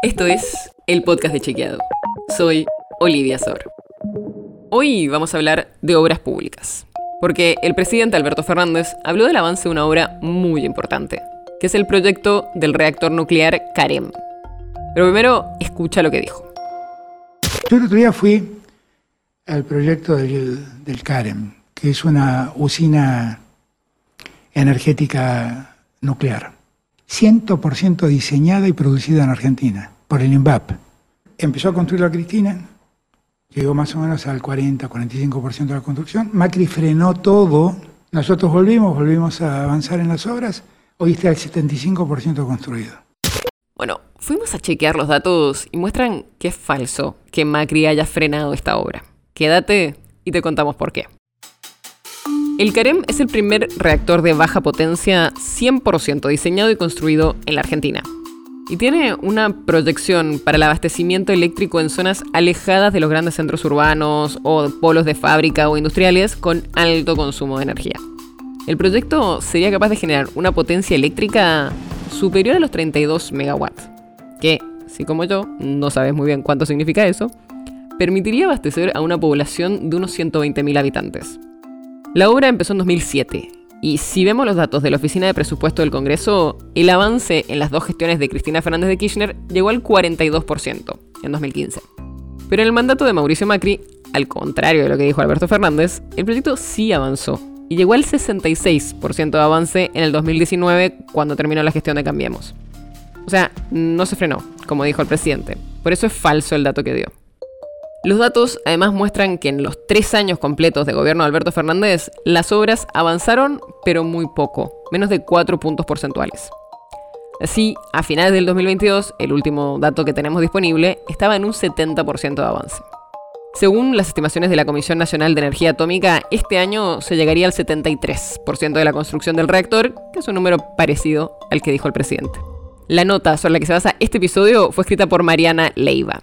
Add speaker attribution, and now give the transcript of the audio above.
Speaker 1: Esto es el podcast de Chequeado. Soy Olivia Sor. Hoy vamos a hablar de obras públicas, porque el presidente Alberto Fernández habló del avance de una obra muy importante, que es el proyecto del reactor nuclear CAREM. Pero primero, escucha lo que dijo.
Speaker 2: Yo el otro día fui al proyecto del, del CAREM, que es una usina energética nuclear. 100% diseñada y producida en Argentina, por el INVAP. Empezó a construirla Cristina, llegó más o menos al 40-45% de la construcción. Macri frenó todo, nosotros volvimos, volvimos a avanzar en las obras, hoy está el 75% construido.
Speaker 1: Bueno, fuimos a chequear los datos y muestran que es falso que Macri haya frenado esta obra. Quédate y te contamos por qué. El CAREM es el primer reactor de baja potencia 100% diseñado y construido en la Argentina. Y tiene una proyección para el abastecimiento eléctrico en zonas alejadas de los grandes centros urbanos o polos de fábrica o industriales con alto consumo de energía. El proyecto sería capaz de generar una potencia eléctrica superior a los 32 megawatts, que, si como yo no sabes muy bien cuánto significa eso, permitiría abastecer a una población de unos 120.000 habitantes. La obra empezó en 2007 y si vemos los datos de la Oficina de Presupuesto del Congreso, el avance en las dos gestiones de Cristina Fernández de Kirchner llegó al 42% en 2015. Pero en el mandato de Mauricio Macri, al contrario de lo que dijo Alberto Fernández, el proyecto sí avanzó y llegó al 66% de avance en el 2019 cuando terminó la gestión de Cambiemos. O sea, no se frenó, como dijo el presidente. Por eso es falso el dato que dio. Los datos además muestran que en los tres años completos de gobierno de Alberto Fernández, las obras avanzaron, pero muy poco, menos de 4 puntos porcentuales. Así, a finales del 2022, el último dato que tenemos disponible, estaba en un 70% de avance. Según las estimaciones de la Comisión Nacional de Energía Atómica, este año se llegaría al 73% de la construcción del reactor, que es un número parecido al que dijo el presidente. La nota sobre la que se basa este episodio fue escrita por Mariana Leiva.